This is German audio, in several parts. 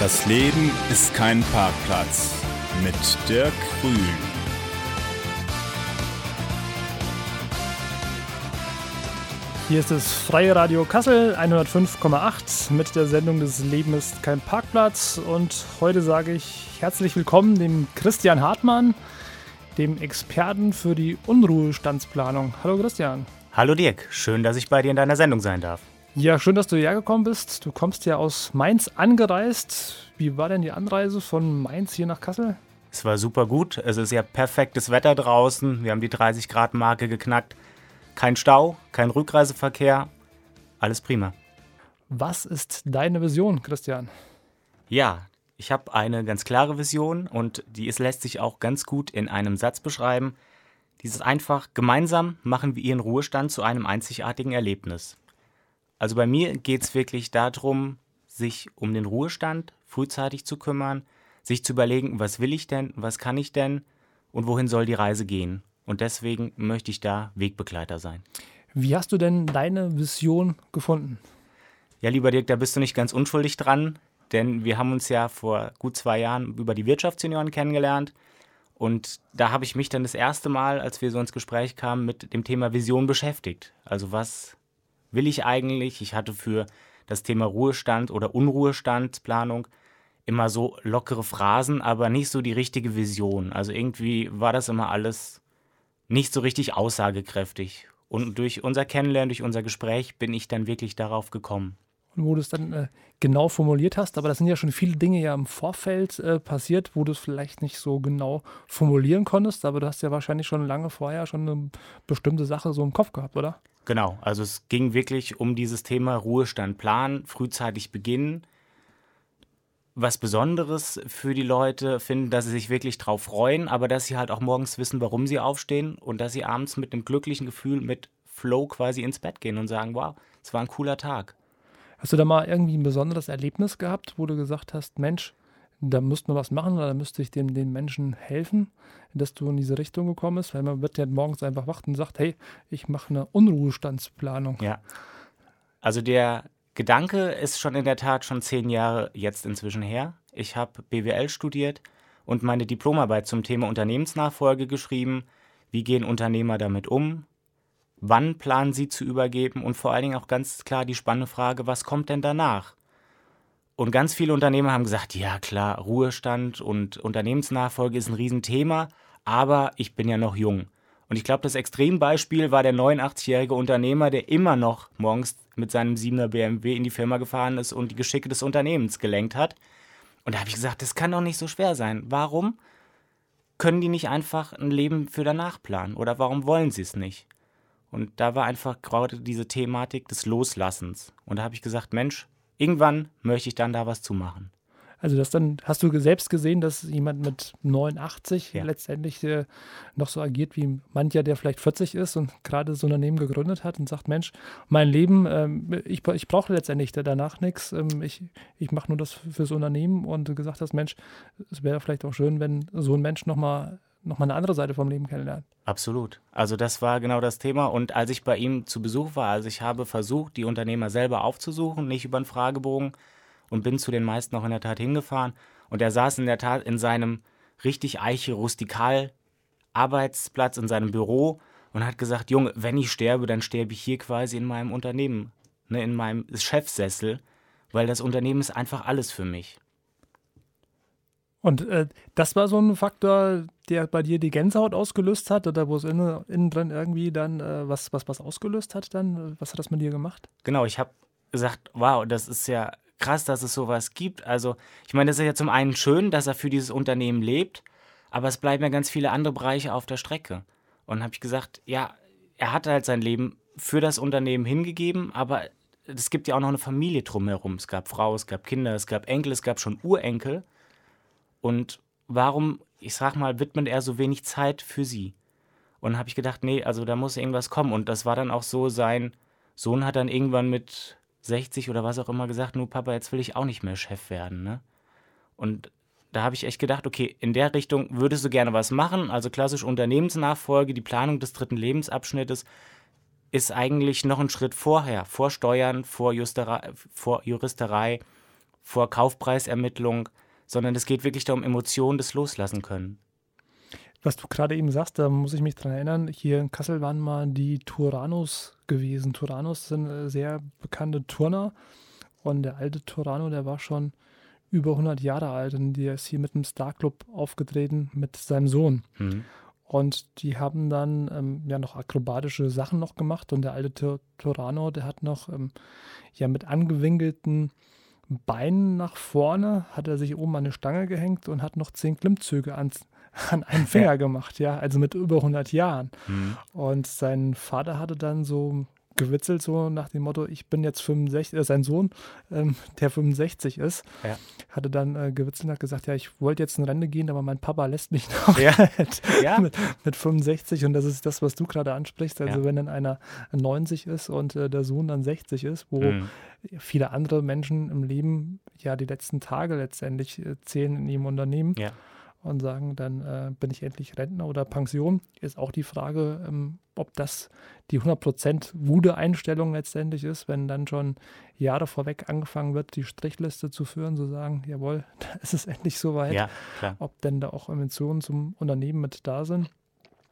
Das Leben ist kein Parkplatz mit Dirk Grün. Hier ist das Freie Radio Kassel 105,8 mit der Sendung Das Leben ist kein Parkplatz. Und heute sage ich herzlich willkommen dem Christian Hartmann, dem Experten für die Unruhestandsplanung. Hallo Christian. Hallo Dirk, schön, dass ich bei dir in deiner Sendung sein darf. Ja, schön, dass du hierher gekommen bist. Du kommst ja aus Mainz angereist. Wie war denn die Anreise von Mainz hier nach Kassel? Es war super gut. Es ist ja perfektes Wetter draußen. Wir haben die 30 Grad Marke geknackt. Kein Stau, kein Rückreiseverkehr. Alles prima. Was ist deine Vision, Christian? Ja, ich habe eine ganz klare Vision und die ist, lässt sich auch ganz gut in einem Satz beschreiben. Dieses einfach, gemeinsam machen wir ihren Ruhestand zu einem einzigartigen Erlebnis. Also bei mir geht es wirklich darum, sich um den Ruhestand frühzeitig zu kümmern, sich zu überlegen, was will ich denn, was kann ich denn und wohin soll die Reise gehen. Und deswegen möchte ich da Wegbegleiter sein. Wie hast du denn deine Vision gefunden? Ja, lieber Dirk, da bist du nicht ganz unschuldig dran, denn wir haben uns ja vor gut zwei Jahren über die Wirtschaftsjunioren kennengelernt. Und da habe ich mich dann das erste Mal, als wir so ins Gespräch kamen, mit dem Thema Vision beschäftigt. Also was will ich eigentlich? Ich hatte für das Thema Ruhestand oder Unruhestandsplanung immer so lockere Phrasen, aber nicht so die richtige Vision. Also irgendwie war das immer alles nicht so richtig aussagekräftig. Und durch unser Kennenlernen, durch unser Gespräch bin ich dann wirklich darauf gekommen. Und wo du es dann äh, genau formuliert hast, aber das sind ja schon viele Dinge ja im Vorfeld äh, passiert, wo du es vielleicht nicht so genau formulieren konntest, aber du hast ja wahrscheinlich schon lange vorher schon eine bestimmte Sache so im Kopf gehabt, oder? Genau, also es ging wirklich um dieses Thema Ruhestand planen, frühzeitig beginnen, was Besonderes für die Leute finden, dass sie sich wirklich drauf freuen, aber dass sie halt auch morgens wissen, warum sie aufstehen und dass sie abends mit einem glücklichen Gefühl, mit Flow quasi ins Bett gehen und sagen, wow, es war ein cooler Tag. Hast du da mal irgendwie ein besonderes Erlebnis gehabt, wo du gesagt hast, Mensch, da müsste man was machen oder da müsste ich dem, den Menschen helfen, dass du in diese Richtung gekommen bist? Weil man wird ja morgens einfach wach und sagt, hey, ich mache eine Unruhestandsplanung. Ja. Also der Gedanke ist schon in der Tat schon zehn Jahre jetzt inzwischen her. Ich habe BWL studiert und meine Diplomarbeit zum Thema Unternehmensnachfolge geschrieben. Wie gehen Unternehmer damit um? Wann planen sie zu übergeben? Und vor allen Dingen auch ganz klar die spannende Frage, was kommt denn danach? Und ganz viele Unternehmer haben gesagt, ja klar, Ruhestand und Unternehmensnachfolge ist ein Riesenthema, aber ich bin ja noch jung. Und ich glaube, das Extrembeispiel war der 89-jährige Unternehmer, der immer noch morgens mit seinem 7er BMW in die Firma gefahren ist und die Geschicke des Unternehmens gelenkt hat. Und da habe ich gesagt, das kann doch nicht so schwer sein. Warum können die nicht einfach ein Leben für danach planen? Oder warum wollen sie es nicht? Und da war einfach gerade diese Thematik des Loslassens. Und da habe ich gesagt, Mensch, irgendwann möchte ich dann da was zu machen. Also das dann hast du selbst gesehen, dass jemand mit 89 ja. letztendlich äh, noch so agiert wie mancher, der vielleicht 40 ist und gerade so ein Unternehmen gegründet hat und sagt, Mensch, mein Leben, ähm, ich, ich brauche letztendlich danach nichts, ähm, ich, ich mache nur das fürs Unternehmen und du gesagt hast, Mensch, es wäre vielleicht auch schön, wenn so ein Mensch nochmal noch mal eine andere Seite vom Leben kennenlernt. Absolut. Also das war genau das Thema. Und als ich bei ihm zu Besuch war, also ich habe versucht, die Unternehmer selber aufzusuchen, nicht über einen Fragebogen, und bin zu den meisten auch in der Tat hingefahren. Und er saß in der Tat in seinem richtig eiche rustikal Arbeitsplatz, in seinem Büro und hat gesagt, Junge, wenn ich sterbe, dann sterbe ich hier quasi in meinem Unternehmen, ne, in meinem Chefsessel, weil das Unternehmen ist einfach alles für mich. Und äh, das war so ein Faktor, der bei dir die Gänsehaut ausgelöst hat oder wo es innen, innen drin irgendwie dann äh, was, was, was ausgelöst hat dann? Was hat das mit dir gemacht? Genau, ich habe gesagt, wow, das ist ja krass, dass es sowas gibt. Also, ich meine, das ist ja zum einen schön, dass er für dieses Unternehmen lebt, aber es bleiben ja ganz viele andere Bereiche auf der Strecke. Und habe ich gesagt, ja, er hat halt sein Leben für das Unternehmen hingegeben, aber es gibt ja auch noch eine Familie drumherum. Es gab Frau, es gab Kinder, es gab Enkel, es gab schon Urenkel. Und warum, ich sag mal, widmet er so wenig Zeit für sie? Und habe ich gedacht, nee, also da muss irgendwas kommen. Und das war dann auch so, sein Sohn hat dann irgendwann mit 60 oder was auch immer gesagt, nur Papa, jetzt will ich auch nicht mehr Chef werden, ne? Und da habe ich echt gedacht, okay, in der Richtung würdest du gerne was machen. Also klassisch Unternehmensnachfolge, die Planung des dritten Lebensabschnittes ist eigentlich noch ein Schritt vorher, vor Steuern, vor, Justerei, vor Juristerei, vor Kaufpreisermittlung, sondern es geht wirklich darum, Emotionen des Loslassen können. Was du gerade eben sagst, da muss ich mich dran erinnern, hier in Kassel waren mal die Turanos gewesen. Turanos sind äh, sehr bekannte Turner und der alte Turano, der war schon über 100 Jahre alt und der ist hier mit einem Starclub aufgetreten mit seinem Sohn. Mhm. Und die haben dann ähm, ja noch akrobatische Sachen noch gemacht und der alte Turano, der hat noch ähm, ja mit angewinkelten Beinen nach vorne, hat er sich oben an eine Stange gehängt und hat noch zehn Klimmzüge ans, an einen Finger gemacht, ja, also mit über 100 Jahren. Mhm. Und sein Vater hatte dann so gewitzelt, so nach dem Motto, ich bin jetzt 65, äh, sein Sohn, ähm, der 65 ist, ja. hatte dann äh, gewitzelt und hat gesagt, ja, ich wollte jetzt in Rente gehen, aber mein Papa lässt mich noch ja. mit, ja. Mit, mit, 65 und das ist das, was du gerade ansprichst, also wenn dann einer 90 ist und äh, der Sohn dann 60 ist, wo mhm. viele andere Menschen im Leben ja die letzten Tage letztendlich äh, zählen in ihrem Unternehmen. Und sagen, dann äh, bin ich endlich Rentner oder Pension, ist auch die Frage, ähm, ob das die 100% gute Einstellung letztendlich ist, wenn dann schon Jahre vorweg angefangen wird, die Strichliste zu führen, zu sagen, jawohl, da ist es endlich soweit, ja, ob denn da auch Emissionen zum Unternehmen mit da sind.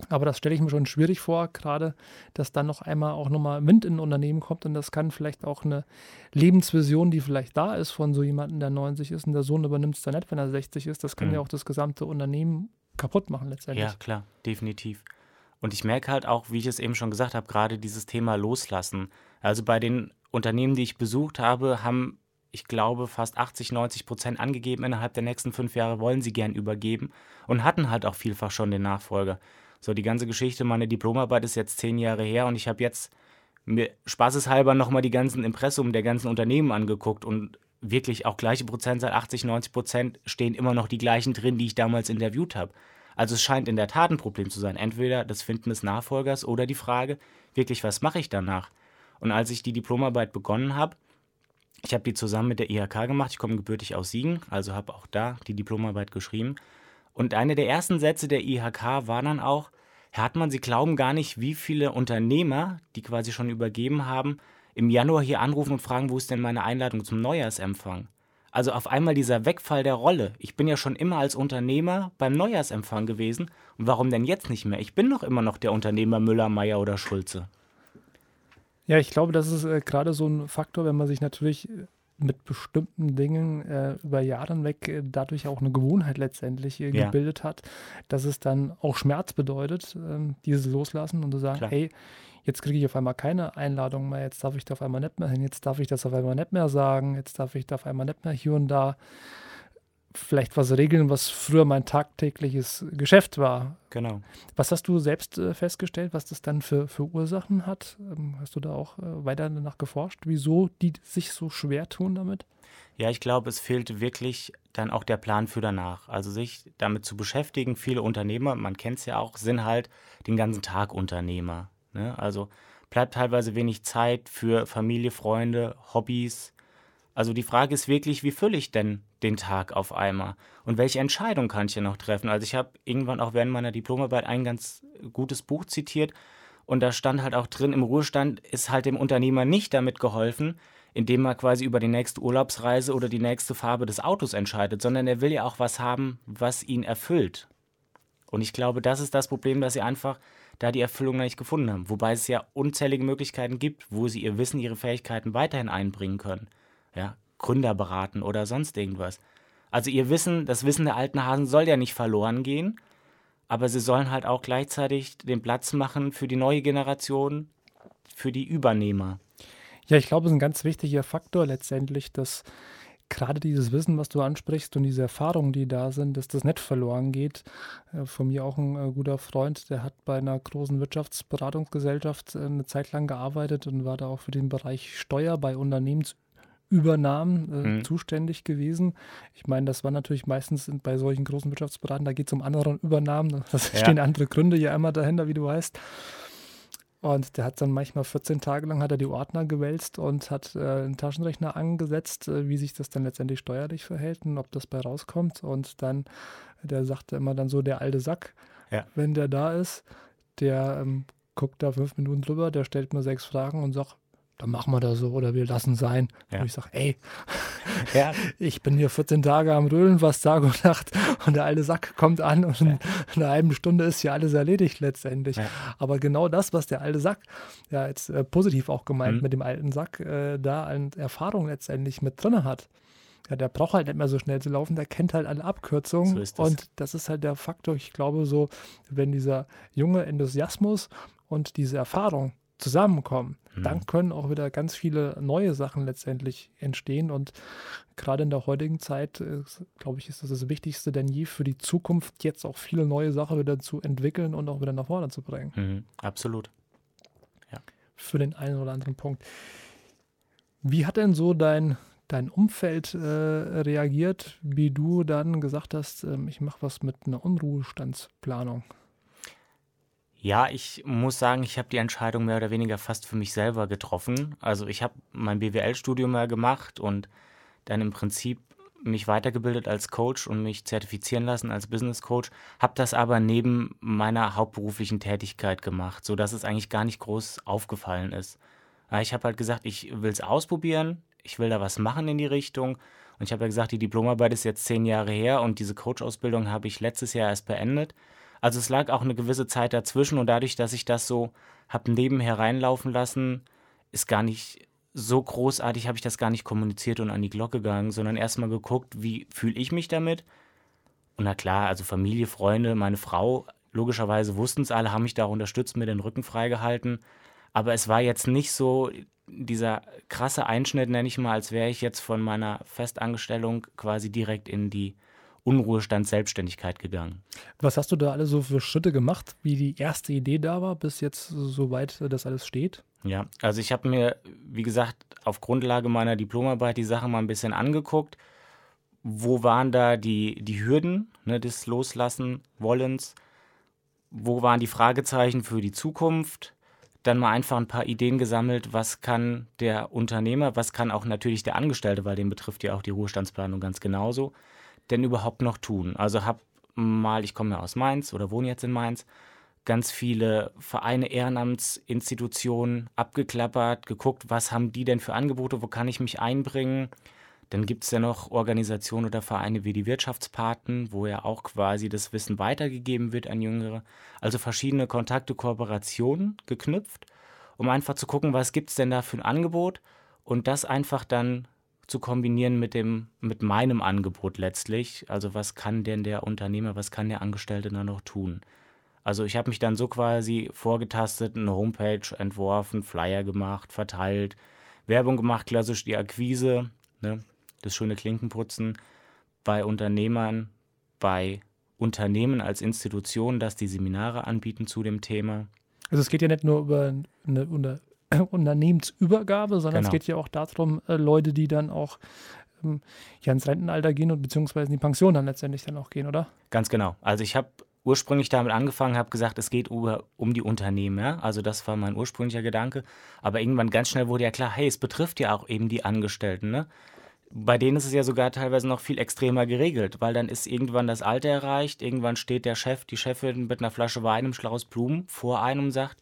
Aber das stelle ich mir schon schwierig vor, gerade, dass dann noch einmal auch nochmal Wind in ein Unternehmen kommt und das kann vielleicht auch eine Lebensvision, die vielleicht da ist von so jemandem, der 90 ist und der Sohn übernimmt es dann nicht, wenn er 60 ist, das kann mhm. ja auch das gesamte Unternehmen kaputt machen letztendlich. Ja, klar, definitiv. Und ich merke halt auch, wie ich es eben schon gesagt habe, gerade dieses Thema Loslassen. Also bei den Unternehmen, die ich besucht habe, haben, ich glaube, fast 80, 90 Prozent angegeben, innerhalb der nächsten fünf Jahre wollen sie gern übergeben und hatten halt auch vielfach schon den Nachfolger. So, die ganze Geschichte, meine Diplomarbeit ist jetzt zehn Jahre her und ich habe jetzt mir spaßeshalber nochmal die ganzen Impressum der ganzen Unternehmen angeguckt und wirklich auch gleiche Prozentzahl, 80, 90 Prozent, stehen immer noch die gleichen drin, die ich damals interviewt habe. Also es scheint in der Tat ein Problem zu sein. Entweder das Finden des Nachfolgers oder die Frage, wirklich, was mache ich danach? Und als ich die Diplomarbeit begonnen habe, ich habe die zusammen mit der IHK gemacht, ich komme gebürtig aus Siegen, also habe auch da die Diplomarbeit geschrieben. Und einer der ersten Sätze der IHK war dann auch, Herr Hartmann, Sie glauben gar nicht, wie viele Unternehmer, die quasi schon übergeben haben, im Januar hier anrufen und fragen, wo ist denn meine Einladung zum Neujahrsempfang? Also auf einmal dieser Wegfall der Rolle. Ich bin ja schon immer als Unternehmer beim Neujahrsempfang gewesen. Und warum denn jetzt nicht mehr? Ich bin doch immer noch der Unternehmer Müller, Meier oder Schulze. Ja, ich glaube, das ist äh, gerade so ein Faktor, wenn man sich natürlich äh, mit bestimmten Dingen äh, über Jahre hinweg äh, dadurch auch eine Gewohnheit letztendlich äh, gebildet ja. hat, dass es dann auch Schmerz bedeutet, ähm, dieses Loslassen und zu sagen, Klar. hey, jetzt kriege ich auf einmal keine Einladung mehr, jetzt darf ich da auf einmal nicht mehr hin, jetzt darf ich das auf einmal nicht mehr sagen, jetzt darf ich da auf einmal nicht mehr hier und da vielleicht was regeln, was früher mein tagtägliches Geschäft war. Genau. Was hast du selbst äh, festgestellt, was das dann für, für Ursachen hat? Ähm, hast du da auch äh, weiter danach geforscht, wieso die sich so schwer tun damit? Ja, ich glaube, es fehlt wirklich dann auch der Plan für danach. Also sich damit zu beschäftigen. Viele Unternehmer, man kennt es ja auch, sind halt den ganzen Tag Unternehmer. Ne? Also bleibt teilweise wenig Zeit für Familie, Freunde, Hobbys. Also die Frage ist wirklich, wie fülle ich denn den Tag auf einmal? Und welche Entscheidung kann ich hier noch treffen? Also ich habe irgendwann auch während meiner Diplomarbeit ein ganz gutes Buch zitiert und da stand halt auch drin, im Ruhestand ist halt dem Unternehmer nicht damit geholfen, indem er quasi über die nächste Urlaubsreise oder die nächste Farbe des Autos entscheidet, sondern er will ja auch was haben, was ihn erfüllt. Und ich glaube, das ist das Problem, dass sie einfach da die Erfüllung noch nicht gefunden haben. Wobei es ja unzählige Möglichkeiten gibt, wo sie ihr Wissen, ihre Fähigkeiten weiterhin einbringen können. Ja, Gründer beraten oder sonst irgendwas. Also ihr Wissen, das Wissen der alten Hasen soll ja nicht verloren gehen, aber sie sollen halt auch gleichzeitig den Platz machen für die neue Generation, für die Übernehmer. Ja, ich glaube, es ist ein ganz wichtiger Faktor letztendlich, dass gerade dieses Wissen, was du ansprichst und diese Erfahrungen, die da sind, dass das nicht verloren geht. Äh, von mir auch ein äh, guter Freund, der hat bei einer großen Wirtschaftsberatungsgesellschaft äh, eine Zeit lang gearbeitet und war da auch für den Bereich Steuer bei Unternehmensübernahmen äh, mhm. zuständig gewesen. Ich meine, das war natürlich meistens bei solchen großen Wirtschaftsberatern, da geht es um andere Übernahmen. Da ja. stehen andere Gründe ja immer dahinter, wie du weißt. Und der hat dann manchmal 14 Tage lang hat er die Ordner gewälzt und hat äh, einen Taschenrechner angesetzt, äh, wie sich das dann letztendlich steuerlich verhält und ob das bei rauskommt. Und dann, der sagte immer dann so, der alte Sack, ja. wenn der da ist, der ähm, guckt da fünf Minuten drüber, der stellt mir sechs Fragen und sagt, dann machen wir das so oder wir lassen sein. Ja. Und ich sage, ey, ja. ich bin hier 14 Tage am Röhlen, was Tag und Nacht und der alte Sack kommt an und ja. in einer halben Stunde ist ja alles erledigt letztendlich. Aber genau das, was der alte Sack, ja jetzt äh, positiv auch gemeint mhm. mit dem alten Sack, äh, da an Erfahrung letztendlich mit drin hat. Ja, der braucht halt nicht mehr so schnell zu laufen, der kennt halt alle Abkürzungen. So das. Und das ist halt der Faktor, ich glaube, so, wenn dieser junge Enthusiasmus und diese Erfahrung zusammenkommen, mhm. dann können auch wieder ganz viele neue Sachen letztendlich entstehen. Und gerade in der heutigen Zeit, äh, glaube ich, ist das das Wichtigste denn je für die Zukunft, jetzt auch viele neue Sachen wieder zu entwickeln und auch wieder nach vorne zu bringen. Mhm. Absolut. Ja. Für den einen oder anderen Punkt. Wie hat denn so dein, dein Umfeld äh, reagiert, wie du dann gesagt hast, äh, ich mache was mit einer Unruhestandsplanung? Ja, ich muss sagen, ich habe die Entscheidung mehr oder weniger fast für mich selber getroffen. Also ich habe mein BWL-Studium ja gemacht und dann im Prinzip mich weitergebildet als Coach und mich zertifizieren lassen als Business Coach, habe das aber neben meiner hauptberuflichen Tätigkeit gemacht, sodass es eigentlich gar nicht groß aufgefallen ist. Ich habe halt gesagt, ich will es ausprobieren, ich will da was machen in die Richtung. Und ich habe ja gesagt, die Diplomarbeit ist jetzt zehn Jahre her und diese Coach-Ausbildung habe ich letztes Jahr erst beendet. Also es lag auch eine gewisse Zeit dazwischen und dadurch, dass ich das so habe nebenher reinlaufen lassen, ist gar nicht so großartig, habe ich das gar nicht kommuniziert und an die Glocke gegangen, sondern erstmal geguckt, wie fühle ich mich damit. Und na klar, also Familie, Freunde, meine Frau, logischerweise wussten es alle, haben mich da unterstützt, mir den Rücken freigehalten. Aber es war jetzt nicht so dieser krasse Einschnitt, nenne ich mal, als wäre ich jetzt von meiner Festangestellung quasi direkt in die Unruhestand Selbstständigkeit gegangen. Was hast du da alle so für Schritte gemacht, wie die erste Idee da war, bis jetzt soweit das alles steht? Ja, also ich habe mir, wie gesagt, auf Grundlage meiner Diplomarbeit die Sache mal ein bisschen angeguckt. Wo waren da die, die Hürden ne, des Loslassen Wollens? Wo waren die Fragezeichen für die Zukunft? Dann mal einfach ein paar Ideen gesammelt, was kann der Unternehmer, was kann auch natürlich der Angestellte, weil den betrifft ja auch die Ruhestandsplanung ganz genauso, denn überhaupt noch tun? Also habe mal, ich komme ja aus Mainz oder wohne jetzt in Mainz, ganz viele Vereine, Ehrenamtsinstitutionen abgeklappert, geguckt, was haben die denn für Angebote, wo kann ich mich einbringen. Dann gibt es ja noch Organisationen oder Vereine wie die Wirtschaftspaten, wo ja auch quasi das Wissen weitergegeben wird an Jüngere. Also verschiedene Kontakte, Kooperationen geknüpft, um einfach zu gucken, was gibt es denn da für ein Angebot und das einfach dann zu kombinieren mit dem, mit meinem Angebot letztlich. Also was kann denn der Unternehmer, was kann der Angestellte dann noch tun? Also ich habe mich dann so quasi vorgetastet, eine Homepage entworfen, Flyer gemacht, verteilt, Werbung gemacht, klassisch die Akquise, ne, das schöne Klinkenputzen bei Unternehmern, bei Unternehmen als Institutionen, dass die Seminare anbieten zu dem Thema. Also es geht ja nicht nur über eine, Unternehmensübergabe, sondern genau. es geht ja auch darum, äh, Leute, die dann auch ähm, ja, ins Rentenalter gehen und beziehungsweise in die Pension dann letztendlich dann auch gehen, oder? Ganz genau. Also ich habe ursprünglich damit angefangen, habe gesagt, es geht über, um die Unternehmen. Ja? Also das war mein ursprünglicher Gedanke. Aber irgendwann ganz schnell wurde ja klar, hey, es betrifft ja auch eben die Angestellten. Ne? Bei denen ist es ja sogar teilweise noch viel extremer geregelt, weil dann ist irgendwann das Alter erreicht, irgendwann steht der Chef, die Chefin mit einer Flasche Wein im Schlaus Blumen vor einem und sagt,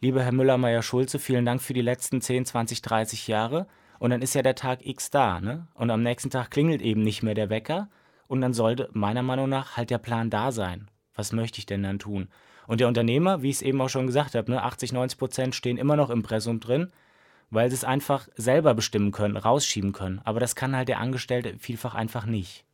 lieber Herr Müller-Meyer-Schulze, vielen Dank für die letzten 10, 20, 30 Jahre. Und dann ist ja der Tag X da, ne? Und am nächsten Tag klingelt eben nicht mehr der Wecker. Und dann sollte meiner Meinung nach halt der Plan da sein. Was möchte ich denn dann tun? Und der Unternehmer, wie ich es eben auch schon gesagt habe, ne, 80, 90 Prozent stehen immer noch im Pressum drin, weil sie es einfach selber bestimmen können, rausschieben können. Aber das kann halt der Angestellte vielfach einfach nicht.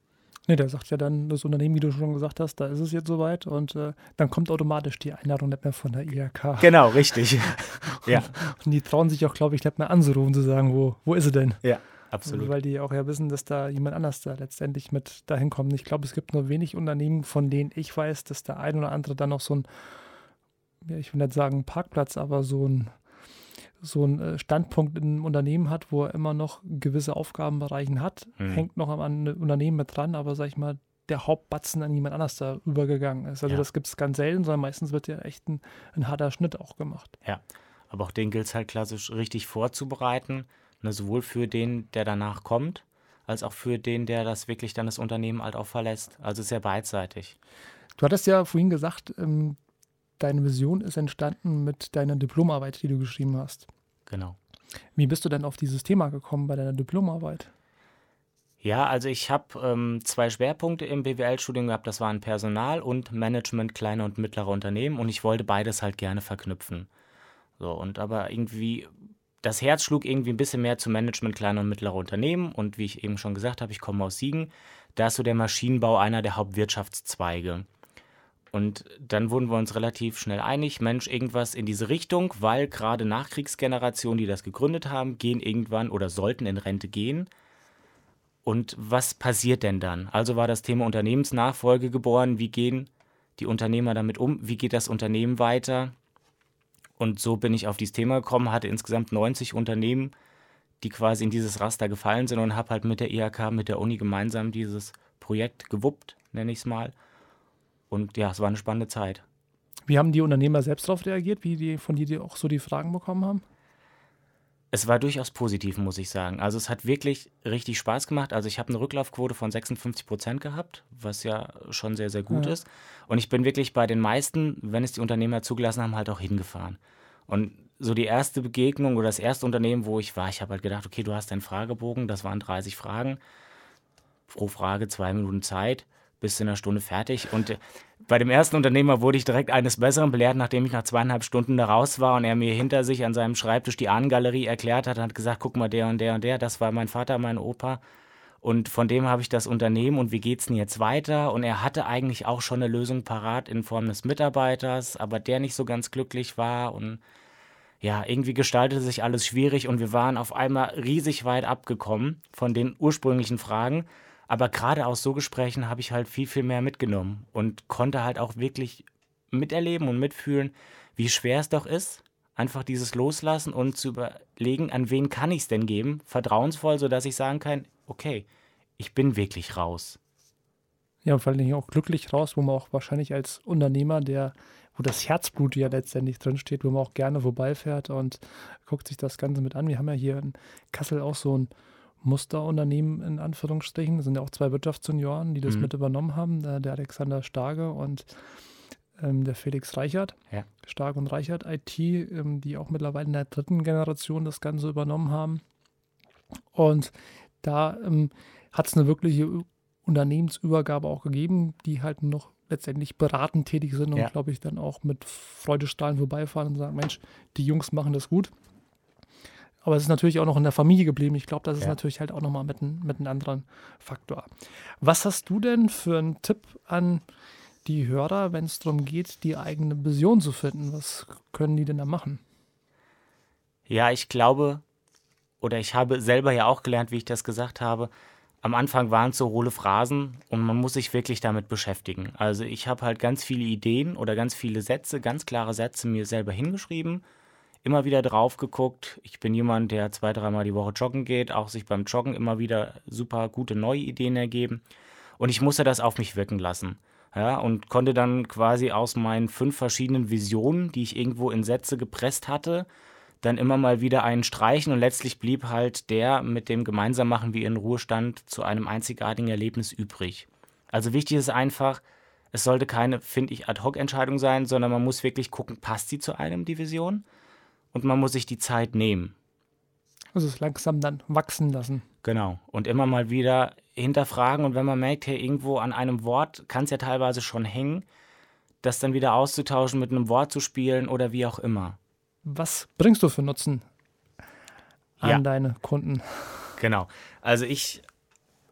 Nee, der sagt ja dann, das Unternehmen, wie du schon gesagt hast, da ist es jetzt soweit und äh, dann kommt automatisch die Einladung nicht mehr von der IHK. Genau, richtig. und, ja. Und die trauen sich auch, glaube ich, nicht mehr anzurufen, zu sagen, wo, wo ist sie denn? Ja, absolut. Weil die auch ja wissen, dass da jemand anders da letztendlich mit dahin kommt. Ich glaube, es gibt nur wenig Unternehmen, von denen ich weiß, dass der ein oder andere dann noch so ein, ja, ich will nicht sagen Parkplatz, aber so ein so einen äh, Standpunkt im Unternehmen hat, wo er immer noch gewisse Aufgabenbereiche hat, mhm. hängt noch an einem Unternehmen mit dran, aber sag ich mal, der Hauptbatzen an jemand anders da übergegangen ist. Also ja. das gibt es ganz selten, sondern meistens wird ja echt ein, ein harter Schnitt auch gemacht. Ja, aber auch den gilt es halt klassisch richtig vorzubereiten, ne, sowohl für den, der danach kommt, als auch für den, der das wirklich dann das Unternehmen halt auch verlässt. Also sehr beidseitig. Du hattest ja vorhin gesagt, ähm, deine Vision ist entstanden mit deiner Diplomarbeit, die du geschrieben hast. Genau. Wie bist du denn auf dieses Thema gekommen bei deiner Diplomarbeit? Ja, also ich habe ähm, zwei Schwerpunkte im BWL-Studium gehabt. Das waren Personal und Management kleiner und mittlerer Unternehmen. Und ich wollte beides halt gerne verknüpfen. So, und aber irgendwie, das Herz schlug irgendwie ein bisschen mehr zum Management kleiner und mittlerer Unternehmen. Und wie ich eben schon gesagt habe, ich komme aus Siegen. Da ist so der Maschinenbau einer der Hauptwirtschaftszweige. Und dann wurden wir uns relativ schnell einig, Mensch, irgendwas in diese Richtung, weil gerade Nachkriegsgenerationen, die das gegründet haben, gehen irgendwann oder sollten in Rente gehen. Und was passiert denn dann? Also war das Thema Unternehmensnachfolge geboren. Wie gehen die Unternehmer damit um? Wie geht das Unternehmen weiter? Und so bin ich auf dieses Thema gekommen, hatte insgesamt 90 Unternehmen, die quasi in dieses Raster gefallen sind und habe halt mit der IHK, mit der Uni gemeinsam dieses Projekt gewuppt, nenne ich es mal. Und ja, es war eine spannende Zeit. Wie haben die Unternehmer selbst darauf reagiert, wie die von dir auch so die Fragen bekommen haben? Es war durchaus positiv, muss ich sagen. Also es hat wirklich richtig Spaß gemacht. Also ich habe eine Rücklaufquote von 56 Prozent gehabt, was ja schon sehr, sehr gut ja. ist. Und ich bin wirklich bei den meisten, wenn es die Unternehmer zugelassen haben, halt auch hingefahren. Und so die erste Begegnung oder das erste Unternehmen, wo ich war, ich habe halt gedacht, okay, du hast deinen Fragebogen, das waren 30 Fragen. Pro Frage zwei Minuten Zeit bist in einer Stunde fertig. Und äh, bei dem ersten Unternehmer wurde ich direkt eines Besseren belehrt, nachdem ich nach zweieinhalb Stunden da raus war und er mir hinter sich an seinem Schreibtisch die Ahnengalerie erklärt hat und hat gesagt, guck mal, der und der und der, das war mein Vater, mein Opa. Und von dem habe ich das Unternehmen und wie geht es denn jetzt weiter? Und er hatte eigentlich auch schon eine Lösung parat in Form des Mitarbeiters, aber der nicht so ganz glücklich war und ja, irgendwie gestaltete sich alles schwierig und wir waren auf einmal riesig weit abgekommen von den ursprünglichen Fragen. Aber gerade aus so Gesprächen habe ich halt viel, viel mehr mitgenommen und konnte halt auch wirklich miterleben und mitfühlen, wie schwer es doch ist, einfach dieses Loslassen und zu überlegen, an wen kann ich es denn geben, vertrauensvoll, sodass ich sagen kann, okay, ich bin wirklich raus. Ja, und vor allem auch glücklich raus, wo man auch wahrscheinlich als Unternehmer, der, wo das Herzblut ja letztendlich drinsteht, wo man auch gerne vorbeifährt und guckt sich das Ganze mit an. Wir haben ja hier in Kassel auch so ein Musterunternehmen in Anführungsstrichen. Das sind ja auch zwei Wirtschaftsjunioren, die das mhm. mit übernommen haben. Der, der Alexander Starge und ähm, der Felix Reichert. Ja. Stark und Reichert IT, ähm, die auch mittlerweile in der dritten Generation das Ganze übernommen haben. Und da ähm, hat es eine wirkliche Unternehmensübergabe auch gegeben, die halt noch letztendlich beratend tätig sind und, ja. glaube ich, dann auch mit Freudestrahlen vorbeifahren und sagen, Mensch, die Jungs machen das gut. Aber es ist natürlich auch noch in der Familie geblieben. Ich glaube, das ist ja. natürlich halt auch nochmal mit, ein, mit einem anderen Faktor. Was hast du denn für einen Tipp an die Hörer, wenn es darum geht, die eigene Vision zu finden? Was können die denn da machen? Ja, ich glaube, oder ich habe selber ja auch gelernt, wie ich das gesagt habe, am Anfang waren es so hohle Phrasen und man muss sich wirklich damit beschäftigen. Also ich habe halt ganz viele Ideen oder ganz viele Sätze, ganz klare Sätze mir selber hingeschrieben immer wieder drauf geguckt. Ich bin jemand, der zwei, dreimal die Woche joggen geht, auch sich beim Joggen immer wieder super gute neue Ideen ergeben. Und ich musste das auf mich wirken lassen. Ja, und konnte dann quasi aus meinen fünf verschiedenen Visionen, die ich irgendwo in Sätze gepresst hatte, dann immer mal wieder einen streichen und letztlich blieb halt der mit dem gemeinsam machen wir in Ruhestand zu einem einzigartigen Erlebnis übrig. Also wichtig ist einfach, es sollte keine, finde ich, Ad-Hoc-Entscheidung sein, sondern man muss wirklich gucken, passt sie zu einem, die Vision? Und man muss sich die Zeit nehmen. Also es langsam dann wachsen lassen. Genau. Und immer mal wieder hinterfragen und wenn man merkt, hey, irgendwo an einem Wort kann es ja teilweise schon hängen, das dann wieder auszutauschen, mit einem Wort zu spielen oder wie auch immer. Was bringst du für Nutzen an ja. deine Kunden? Genau. Also ich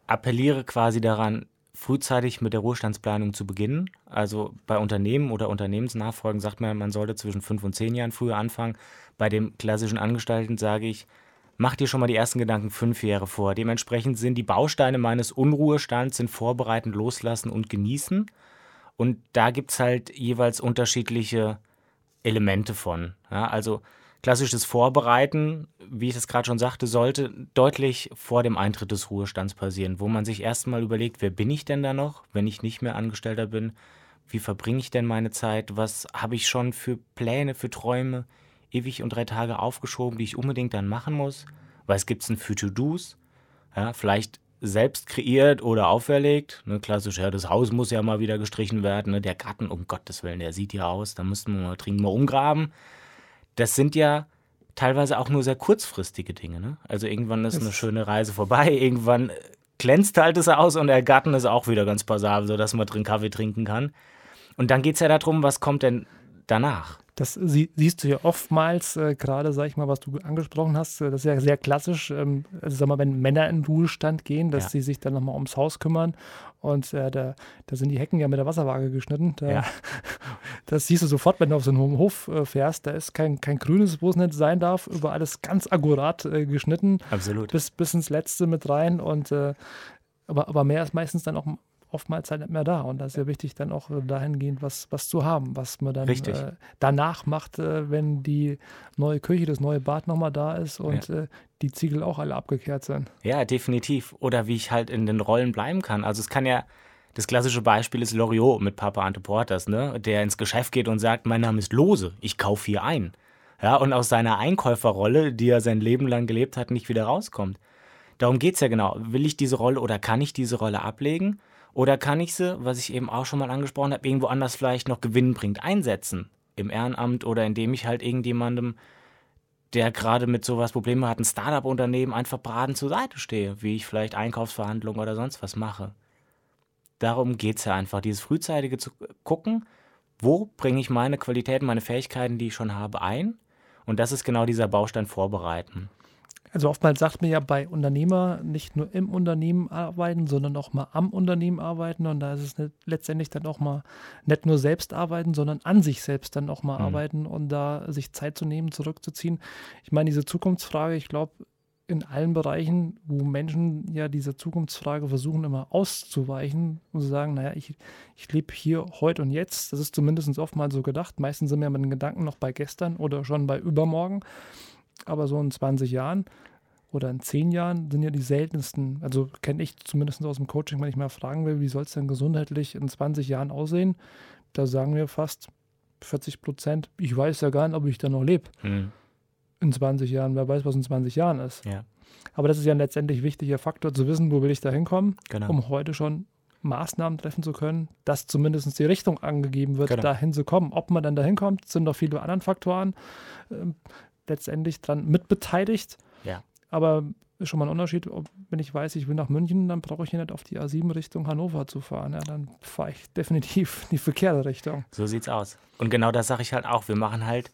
appelliere quasi daran, frühzeitig mit der Ruhestandsplanung zu beginnen. Also bei Unternehmen oder Unternehmensnachfolgen sagt man, man sollte zwischen fünf und zehn Jahren früher anfangen. Bei dem klassischen Angestellten sage ich, mach dir schon mal die ersten Gedanken fünf Jahre vor. Dementsprechend sind die Bausteine meines Unruhestands sind vorbereiten, loslassen und genießen. Und da gibt es halt jeweils unterschiedliche Elemente von. Ja, also klassisches Vorbereiten, wie ich es gerade schon sagte, sollte deutlich vor dem Eintritt des Ruhestands passieren, wo man sich erstmal überlegt, wer bin ich denn da noch, wenn ich nicht mehr Angestellter bin? Wie verbringe ich denn meine Zeit? Was habe ich schon für Pläne, für Träume ewig und drei Tage aufgeschoben, die ich unbedingt dann machen muss? Was gibt es denn für To-Dos? Ja, vielleicht selbst kreiert oder auferlegt. Ne, klassisch, ja, das Haus muss ja mal wieder gestrichen werden. Ne, der Garten, um Gottes Willen, der sieht ja aus, da müssten wir mal dringend mal umgraben das sind ja teilweise auch nur sehr kurzfristige Dinge. Ne? Also irgendwann ist eine schöne Reise vorbei, irgendwann glänzt halt es aus und der Garten ist auch wieder ganz passabel, sodass man drin Kaffee trinken kann. Und dann geht es ja darum, was kommt denn danach? Das sie, siehst du ja oftmals, äh, gerade, sag ich mal, was du angesprochen hast, äh, das ist ja sehr klassisch. Ähm, also, sag mal, wenn Männer in Ruhestand gehen, dass ja. sie sich dann nochmal ums Haus kümmern und äh, da, da sind die Hecken ja mit der Wasserwaage geschnitten. Da, ja. Das siehst du sofort, wenn du auf so einen Hof äh, fährst. Da ist kein, kein grünes, wo es nicht sein darf, über alles ganz akkurat äh, geschnitten. Absolut. Bis, bis ins Letzte mit rein und aber, aber mehr ist meistens dann auch oftmals halt nicht mehr da. Und da ist ja wichtig, dann auch dahingehend was, was zu haben, was man dann äh, danach macht, äh, wenn die neue Küche, das neue Bad nochmal da ist und ja. äh, die Ziegel auch alle abgekehrt sind. Ja, definitiv. Oder wie ich halt in den Rollen bleiben kann. Also es kann ja, das klassische Beispiel ist Loriot mit Papa Ante Porters, ne? der ins Geschäft geht und sagt, mein Name ist Lose, ich kaufe hier ein. Ja, und aus seiner Einkäuferrolle, die er sein Leben lang gelebt hat, nicht wieder rauskommt. Darum geht es ja genau. Will ich diese Rolle oder kann ich diese Rolle ablegen? Oder kann ich sie, was ich eben auch schon mal angesprochen habe, irgendwo anders vielleicht noch gewinnbringend einsetzen? Im Ehrenamt oder indem ich halt irgendjemandem, der gerade mit sowas Probleme hat, ein Startup-Unternehmen einfach beratend zur Seite stehe, wie ich vielleicht Einkaufsverhandlungen oder sonst was mache. Darum geht es ja einfach, dieses frühzeitige zu gucken, wo bringe ich meine Qualitäten, meine Fähigkeiten, die ich schon habe, ein? Und das ist genau dieser Baustein vorbereiten. Also oftmals sagt man ja bei Unternehmer nicht nur im Unternehmen arbeiten, sondern auch mal am Unternehmen arbeiten. Und da ist es letztendlich dann auch mal nicht nur selbst arbeiten, sondern an sich selbst dann auch mal mhm. arbeiten und da sich Zeit zu nehmen, zurückzuziehen. Ich meine, diese Zukunftsfrage, ich glaube, in allen Bereichen, wo Menschen ja diese Zukunftsfrage versuchen immer auszuweichen und zu sagen, naja, ich, ich lebe hier heute und jetzt. Das ist zumindest oftmals so gedacht. Meistens sind wir mit den Gedanken noch bei gestern oder schon bei übermorgen aber so in 20 Jahren oder in 10 Jahren sind ja die seltensten, also kenne ich zumindest aus dem Coaching, wenn ich mal fragen will, wie soll es denn gesundheitlich in 20 Jahren aussehen, da sagen wir fast 40 Prozent, ich weiß ja gar nicht, ob ich da noch lebe. Mhm. In 20 Jahren, wer weiß, was in 20 Jahren ist. Ja. Aber das ist ja ein letztendlich wichtiger Faktor, zu wissen, wo will ich da hinkommen, genau. um heute schon Maßnahmen treffen zu können, dass zumindest die Richtung angegeben wird, genau. dahin zu kommen. Ob man dann dahin kommt, sind noch viele andere Faktoren. Letztendlich dran mitbeteiligt. Ja. Aber ist schon mal ein Unterschied, ob, wenn ich weiß, ich will nach München, dann brauche ich hier nicht auf die A7 Richtung Hannover zu fahren. Ja, dann fahre ich definitiv in die verkehrte Richtung. So sieht's aus. Und genau das sage ich halt auch. Wir machen halt,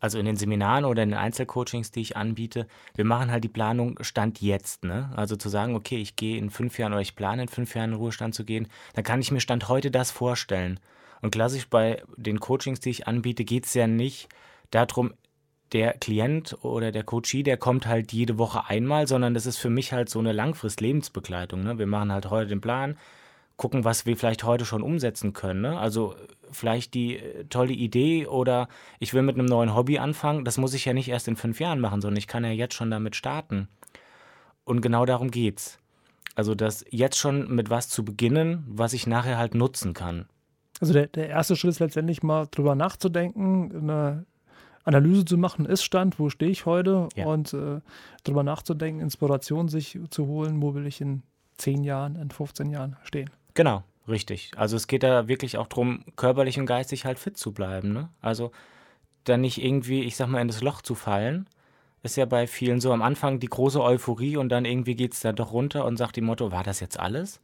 also in den Seminaren oder in den Einzelcoachings, die ich anbiete, wir machen halt die Planung Stand jetzt. Ne? Also zu sagen, okay, ich gehe in fünf Jahren oder ich plane in fünf Jahren in Ruhestand zu gehen, dann kann ich mir Stand heute das vorstellen. Und klassisch bei den Coachings, die ich anbiete, geht es ja nicht darum, der Klient oder der Coachie, der kommt halt jede Woche einmal, sondern das ist für mich halt so eine Langfrist-Lebensbegleitung. Ne? Wir machen halt heute den Plan, gucken, was wir vielleicht heute schon umsetzen können. Ne? Also vielleicht die äh, tolle Idee oder ich will mit einem neuen Hobby anfangen. Das muss ich ja nicht erst in fünf Jahren machen, sondern ich kann ja jetzt schon damit starten. Und genau darum geht's. Also das jetzt schon mit was zu beginnen, was ich nachher halt nutzen kann. Also der, der erste Schritt ist letztendlich mal drüber nachzudenken, eine Analyse zu machen, ist Stand, wo stehe ich heute ja. und äh, darüber nachzudenken, Inspiration sich zu holen, wo will ich in 10 Jahren, in 15 Jahren stehen. Genau, richtig. Also es geht da wirklich auch darum, körperlich und geistig halt fit zu bleiben. Ne? Also dann nicht irgendwie, ich sag mal, in das Loch zu fallen. Ist ja bei vielen so am Anfang die große Euphorie und dann irgendwie geht es da doch runter und sagt die Motto, war das jetzt alles?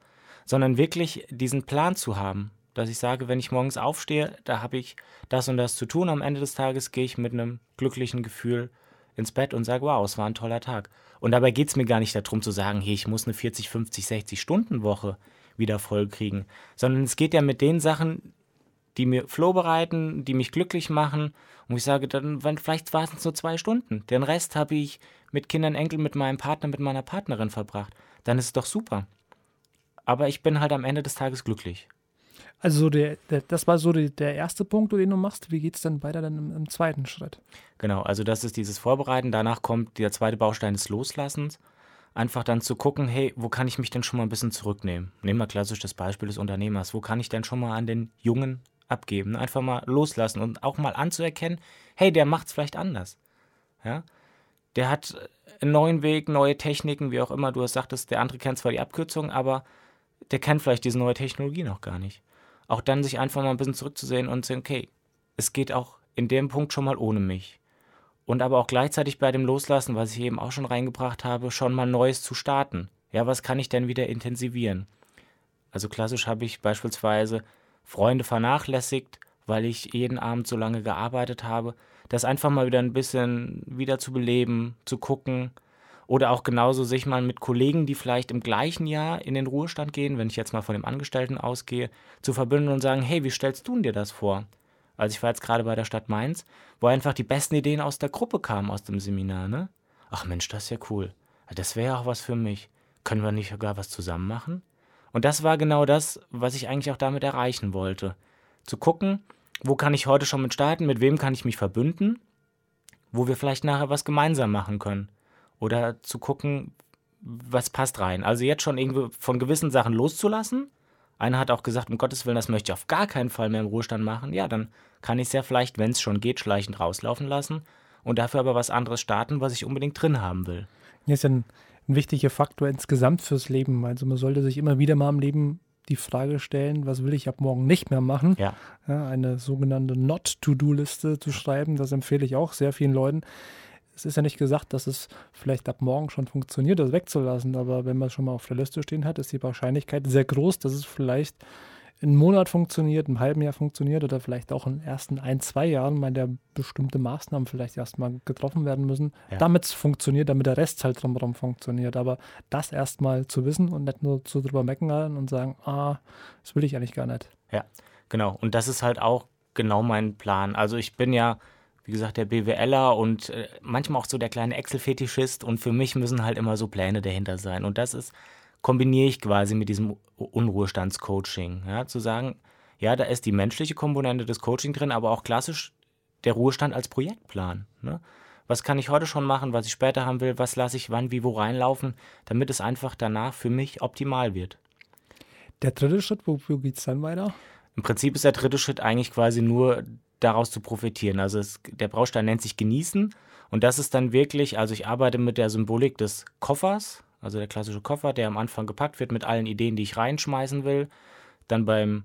Sondern wirklich diesen Plan zu haben dass ich sage, wenn ich morgens aufstehe, da habe ich das und das zu tun. Am Ende des Tages gehe ich mit einem glücklichen Gefühl ins Bett und sage, wow, es war ein toller Tag. Und dabei geht es mir gar nicht darum zu sagen, hey, ich muss eine 40, 50, 60 Stunden Woche wieder voll kriegen, sondern es geht ja mit den Sachen, die mir Flow bereiten, die mich glücklich machen. Und ich sage, dann, vielleicht waren es nur zwei Stunden. Den Rest habe ich mit Kindern, Enkeln, mit meinem Partner, mit meiner Partnerin verbracht. Dann ist es doch super. Aber ich bin halt am Ende des Tages glücklich. Also so der, der, das war so der erste Punkt, den du machst. Wie geht es dann weiter dann im, im, zweiten Schritt? Genau, also das ist dieses Vorbereiten. Danach kommt der zweite Baustein des Loslassens. Einfach dann zu gucken, hey, wo kann ich mich denn schon mal ein bisschen zurücknehmen? Nehmen wir klassisch das Beispiel des Unternehmers. Wo kann ich denn schon mal an den Jungen abgeben? Einfach mal loslassen und auch mal anzuerkennen, hey, der macht es vielleicht anders. Ja? Der hat einen neuen Weg, neue Techniken, wie auch immer du es sagtest, der andere kennt zwar die Abkürzung, aber der kennt vielleicht diese neue Technologie noch gar nicht auch dann sich einfach mal ein bisschen zurückzusehen und zu sehen, okay, es geht auch in dem Punkt schon mal ohne mich. und aber auch gleichzeitig bei dem Loslassen, was ich eben auch schon reingebracht habe, schon mal Neues zu starten. Ja, was kann ich denn wieder intensivieren? Also klassisch habe ich beispielsweise Freunde vernachlässigt, weil ich jeden Abend so lange gearbeitet habe. Das einfach mal wieder ein bisschen wieder zu beleben, zu gucken. Oder auch genauso sich mal mit Kollegen, die vielleicht im gleichen Jahr in den Ruhestand gehen, wenn ich jetzt mal von dem Angestellten ausgehe, zu verbinden und sagen, hey, wie stellst du dir das vor? Also ich war jetzt gerade bei der Stadt Mainz, wo einfach die besten Ideen aus der Gruppe kamen, aus dem Seminar, ne? Ach Mensch, das ist ja cool. Das wäre ja auch was für mich. Können wir nicht sogar was zusammen machen? Und das war genau das, was ich eigentlich auch damit erreichen wollte. Zu gucken, wo kann ich heute schon mit starten, mit wem kann ich mich verbünden, wo wir vielleicht nachher was gemeinsam machen können. Oder zu gucken, was passt rein. Also jetzt schon irgendwie von gewissen Sachen loszulassen einer hat auch gesagt, um Gottes Willen, das möchte ich auf gar keinen Fall mehr im Ruhestand machen. Ja, dann kann ich es ja vielleicht, wenn es schon geht, schleichend rauslaufen lassen und dafür aber was anderes starten, was ich unbedingt drin haben will. Ja, ist ja ein, ein wichtiger Faktor insgesamt fürs Leben. Also man sollte sich immer wieder mal im Leben die Frage stellen, was will ich ab morgen nicht mehr machen? Ja. ja eine sogenannte Not-to-Do-Liste zu schreiben, das empfehle ich auch sehr vielen Leuten es ist ja nicht gesagt, dass es vielleicht ab morgen schon funktioniert, das wegzulassen, aber wenn man es schon mal auf der Liste stehen hat, ist die Wahrscheinlichkeit sehr groß, dass es vielleicht einen Monat funktioniert, im halben Jahr funktioniert oder vielleicht auch in den ersten ein, zwei Jahren, weil da bestimmte Maßnahmen vielleicht erstmal getroffen werden müssen, ja. damit es funktioniert, damit der Rest halt drumherum funktioniert. Aber das erstmal zu wissen und nicht nur so drüber meckern und sagen, ah, das will ich eigentlich gar nicht. Ja, genau. Und das ist halt auch genau mein Plan. Also ich bin ja wie gesagt, der BWLer und äh, manchmal auch so der kleine Excel-Fetischist und für mich müssen halt immer so Pläne dahinter sein. Und das ist, kombiniere ich quasi mit diesem Unruhestandscoaching. Ja, zu sagen, ja, da ist die menschliche Komponente des Coaching drin, aber auch klassisch der Ruhestand als Projektplan. Ne? Was kann ich heute schon machen, was ich später haben will, was lasse ich wann, wie, wo reinlaufen, damit es einfach danach für mich optimal wird. Der dritte Schritt, wo, wo geht es dann weiter? Im Prinzip ist der dritte Schritt eigentlich quasi nur daraus zu profitieren. Also es, der Baustein nennt sich Genießen und das ist dann wirklich, also ich arbeite mit der Symbolik des Koffers, also der klassische Koffer, der am Anfang gepackt wird mit allen Ideen, die ich reinschmeißen will. Dann beim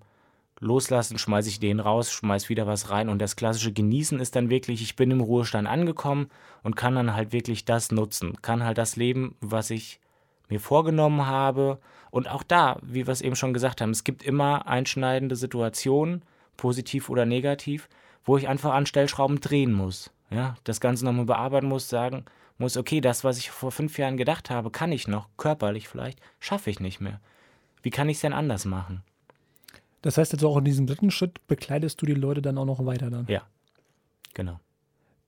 Loslassen schmeiße ich Ideen raus, schmeiße wieder was rein und das klassische Genießen ist dann wirklich, ich bin im Ruhestand angekommen und kann dann halt wirklich das nutzen, kann halt das leben, was ich mir vorgenommen habe. Und auch da, wie wir es eben schon gesagt haben, es gibt immer einschneidende Situationen, positiv oder negativ, wo ich einfach an Stellschrauben drehen muss. Ja, das Ganze nochmal bearbeiten muss, sagen muss, okay, das, was ich vor fünf Jahren gedacht habe, kann ich noch, körperlich vielleicht, schaffe ich nicht mehr. Wie kann ich es denn anders machen? Das heißt jetzt auch in diesem dritten Schritt bekleidest du die Leute dann auch noch weiter dann? Ja, genau.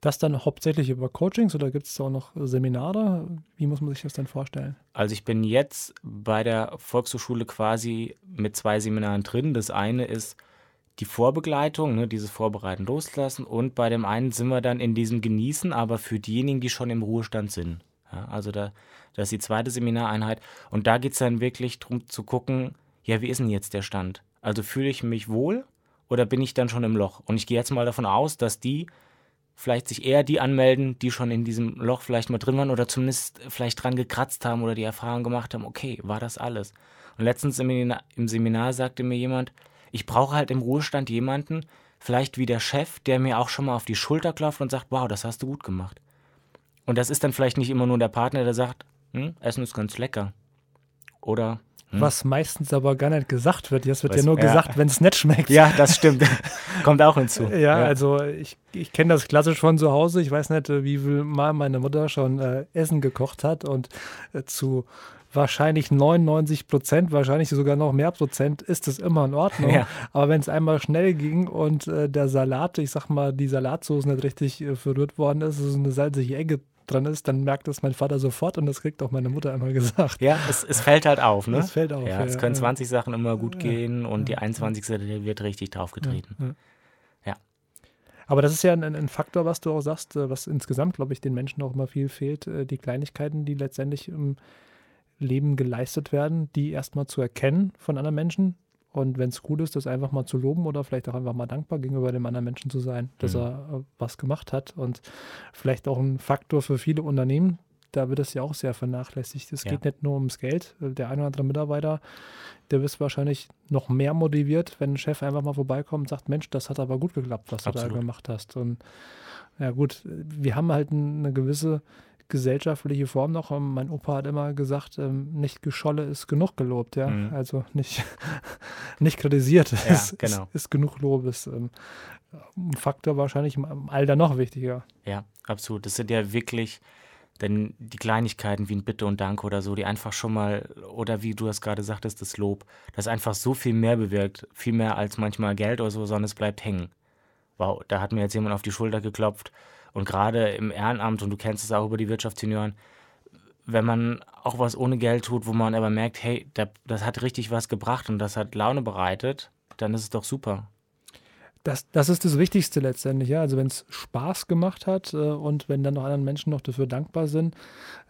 Das dann hauptsächlich über Coachings oder gibt es auch noch Seminare? Wie muss man sich das dann vorstellen? Also ich bin jetzt bei der Volkshochschule quasi mit zwei Seminaren drin. Das eine ist die Vorbegleitung, ne, dieses Vorbereiten loslassen und bei dem einen sind wir dann in diesem Genießen, aber für diejenigen, die schon im Ruhestand sind. Ja, also da, das ist die zweite Seminareinheit und da geht es dann wirklich darum zu gucken, ja, wie ist denn jetzt der Stand? Also fühle ich mich wohl oder bin ich dann schon im Loch? Und ich gehe jetzt mal davon aus, dass die vielleicht sich eher die anmelden, die schon in diesem Loch vielleicht mal drin waren oder zumindest vielleicht dran gekratzt haben oder die Erfahrung gemacht haben, okay, war das alles? Und letztens im Seminar, im Seminar sagte mir jemand, ich brauche halt im Ruhestand jemanden, vielleicht wie der Chef, der mir auch schon mal auf die Schulter klopft und sagt, wow, das hast du gut gemacht. Und das ist dann vielleicht nicht immer nur der Partner, der sagt, hm, Essen ist ganz lecker. Oder hm. Was meistens aber gar nicht gesagt wird. Jetzt wird Was, ja nur ja. gesagt, wenn es nicht schmeckt. Ja, das stimmt. Kommt auch hinzu. Ja, ja. also ich, ich kenne das klassisch von zu Hause. Ich weiß nicht, wie viel Mal meine Mutter schon äh, Essen gekocht hat und äh, zu wahrscheinlich 99 Prozent, wahrscheinlich sogar noch mehr Prozent, ist es immer in Ordnung. Ja. Aber wenn es einmal schnell ging und äh, der Salat, ich sag mal, die Salatsauce nicht richtig äh, verrührt worden ist, so eine salzige Ecke dran ist, dann merkt das mein Vater sofort und das kriegt auch meine Mutter einmal gesagt. Ja, es, es fällt halt auf, ne? Es fällt auf. Ja, ja es können 20 Sachen immer gut gehen und die 21. wird richtig draufgetreten. Ja. Aber das ist ja ein, ein, Faktor, was du auch sagst, äh, was insgesamt, glaube ich, den Menschen auch immer viel fehlt, äh, die Kleinigkeiten, die letztendlich im Leben geleistet werden, die erstmal zu erkennen von anderen Menschen, und wenn es gut ist, das einfach mal zu loben oder vielleicht auch einfach mal dankbar gegenüber dem anderen Menschen zu sein, dass mhm. er äh, was gemacht hat. Und vielleicht auch ein Faktor für viele Unternehmen, da wird es ja auch sehr vernachlässigt. Es ja. geht nicht nur ums Geld. Der eine oder andere Mitarbeiter, der wird wahrscheinlich noch mehr motiviert, wenn ein Chef einfach mal vorbeikommt und sagt, Mensch, das hat aber gut geklappt, was Absolut. du da gemacht hast. Und ja gut, wir haben halt eine gewisse gesellschaftliche Form noch. Und mein Opa hat immer gesagt, ähm, nicht Gescholle ist genug gelobt, ja. Mhm. Also nicht, nicht kritisiert ja, ist, genau. ist, ist, genug Lob. Ist ähm, ein Faktor wahrscheinlich im Alter noch wichtiger. Ja, absolut. Das sind ja wirklich denn die Kleinigkeiten wie ein Bitte und Danke oder so, die einfach schon mal, oder wie du das gerade sagtest, das Lob, das einfach so viel mehr bewirkt, viel mehr als manchmal Geld oder so, sondern es bleibt hängen. Wow, da hat mir jetzt jemand auf die Schulter geklopft und gerade im Ehrenamt, und du kennst es auch über die Wirtschaftsjunioren, wenn man auch was ohne Geld tut, wo man aber merkt, hey, das hat richtig was gebracht und das hat Laune bereitet, dann ist es doch super. Das, das ist das Wichtigste letztendlich, ja. Also wenn es Spaß gemacht hat äh, und wenn dann noch anderen Menschen noch dafür dankbar sind,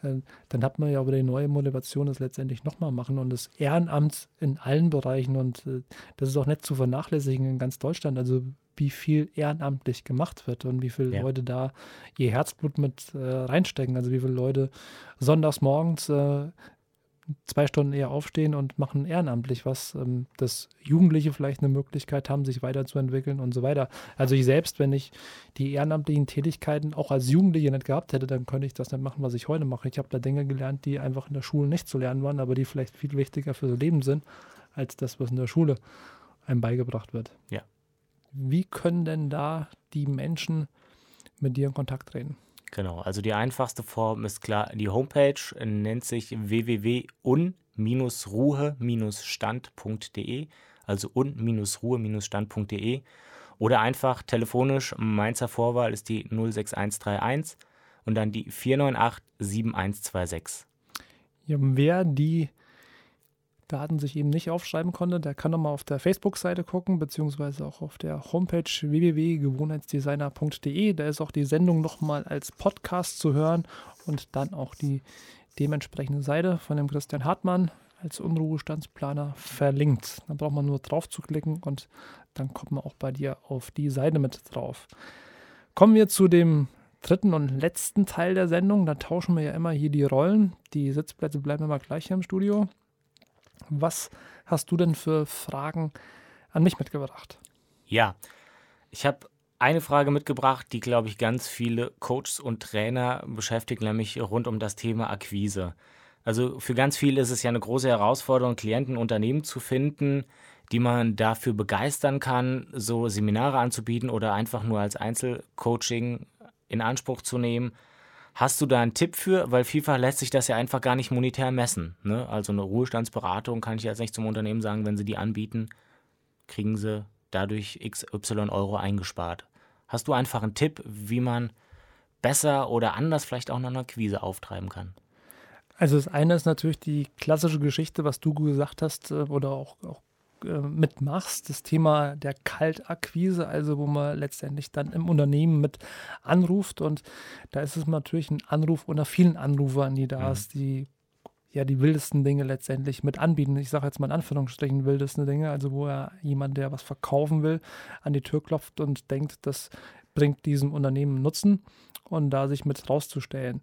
äh, dann hat man ja aber die neue Motivation, das letztendlich nochmal machen und das Ehrenamt in allen Bereichen und äh, das ist auch nicht zu vernachlässigen in ganz Deutschland. Also wie viel ehrenamtlich gemacht wird und wie viele ja. Leute da ihr Herzblut mit äh, reinstecken. Also wie viele Leute sonntags morgens äh, zwei Stunden eher aufstehen und machen ehrenamtlich was, ähm, dass Jugendliche vielleicht eine Möglichkeit haben, sich weiterzuentwickeln und so weiter. Also ich selbst, wenn ich die ehrenamtlichen Tätigkeiten auch als Jugendliche nicht gehabt hätte, dann könnte ich das nicht machen, was ich heute mache. Ich habe da Dinge gelernt, die einfach in der Schule nicht zu lernen waren, aber die vielleicht viel wichtiger für das Leben sind, als das, was in der Schule einem beigebracht wird. Ja. Wie können denn da die Menschen mit dir in Kontakt treten? Genau, also die einfachste Form ist klar, die Homepage nennt sich www.un-ruhe-stand.de, also un-ruhe-stand.de oder einfach telefonisch, Mainzer Vorwahl ist die 06131 und dann die 498 7126. Ja, wer die Daten sich eben nicht aufschreiben konnte, der kann nochmal auf der Facebook-Seite gucken, beziehungsweise auch auf der Homepage www.gewohnheitsdesigner.de. Da ist auch die Sendung nochmal als Podcast zu hören und dann auch die dementsprechende Seite von dem Christian Hartmann als Unruhestandsplaner verlinkt. Da braucht man nur drauf zu klicken und dann kommt man auch bei dir auf die Seite mit drauf. Kommen wir zu dem dritten und letzten Teil der Sendung. Da tauschen wir ja immer hier die Rollen. Die Sitzplätze bleiben immer gleich hier im Studio. Was hast du denn für Fragen an mich mitgebracht? Ja, ich habe eine Frage mitgebracht, die, glaube ich, ganz viele Coaches und Trainer beschäftigt, nämlich rund um das Thema Akquise. Also für ganz viele ist es ja eine große Herausforderung, Klienten, Unternehmen zu finden, die man dafür begeistern kann, so Seminare anzubieten oder einfach nur als Einzelcoaching in Anspruch zu nehmen. Hast du da einen Tipp für? Weil vielfach lässt sich das ja einfach gar nicht monetär messen. Ne? Also eine Ruhestandsberatung kann ich jetzt nicht zum Unternehmen sagen, wenn sie die anbieten, kriegen sie dadurch XY Euro eingespart. Hast du einfach einen Tipp, wie man besser oder anders vielleicht auch noch eine Akquise auftreiben kann? Also das eine ist natürlich die klassische Geschichte, was du gesagt hast, äh, oder auch, auch äh, mitmachst, das Thema der Kaltakquise, also wo man letztendlich dann im Unternehmen mit anruft und da ist es natürlich ein Anruf unter vielen Anrufern, die da mhm. ist, die ja die wildesten Dinge letztendlich mit anbieten. Ich sage jetzt mal in Anführungsstrichen wildesten Dinge, also wo er jemand, der was verkaufen will, an die Tür klopft und denkt, das bringt diesem Unternehmen Nutzen und da sich mit rauszustellen.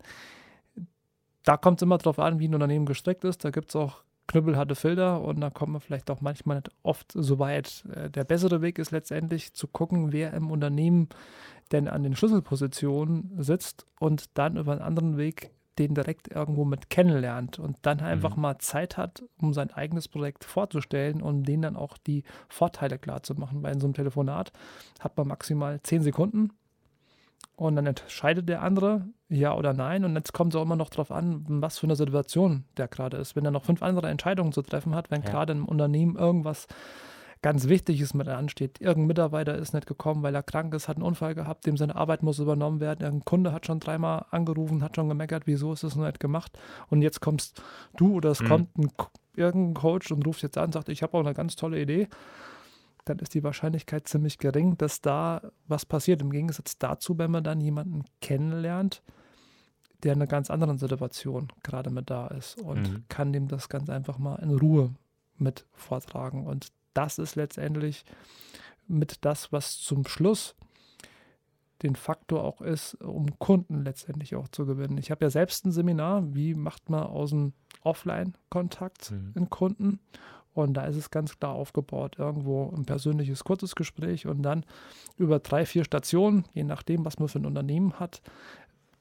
Da kommt es immer darauf an, wie ein Unternehmen gestrickt ist. Da gibt es auch knüppelharte Filter und da kommt man vielleicht auch manchmal nicht oft so weit. Äh, der bessere Weg ist letztendlich zu gucken, wer im Unternehmen denn an den Schlüsselpositionen sitzt und dann über einen anderen Weg den direkt irgendwo mit kennenlernt und dann einfach mhm. mal Zeit hat, um sein eigenes Projekt vorzustellen und denen dann auch die Vorteile klar zu machen. Weil in so einem Telefonat hat man maximal zehn Sekunden und dann entscheidet der andere, ja oder nein. Und jetzt kommt es auch immer noch darauf an, was für eine Situation der gerade ist. Wenn er noch fünf andere Entscheidungen zu treffen hat, wenn ja. gerade im Unternehmen irgendwas ganz Wichtiges mit ansteht. Irgendein Mitarbeiter ist nicht gekommen, weil er krank ist, hat einen Unfall gehabt, dem seine Arbeit muss übernommen werden. Irgendein Kunde hat schon dreimal angerufen, hat schon gemeckert, wieso ist es noch nicht gemacht. Und jetzt kommst du oder es mhm. kommt ein, irgendein Coach und ruft jetzt an und sagt, ich habe auch eine ganz tolle Idee dann ist die Wahrscheinlichkeit ziemlich gering, dass da was passiert. Im Gegensatz dazu, wenn man dann jemanden kennenlernt, der in einer ganz anderen Situation gerade mit da ist und mhm. kann dem das ganz einfach mal in Ruhe mit vortragen. Und das ist letztendlich mit das, was zum Schluss den Faktor auch ist, um Kunden letztendlich auch zu gewinnen. Ich habe ja selbst ein Seminar, wie macht man aus dem Offline-Kontakt mhm. in Kunden. Und da ist es ganz klar aufgebaut, irgendwo ein persönliches kurzes Gespräch und dann über drei, vier Stationen, je nachdem, was man für ein Unternehmen hat.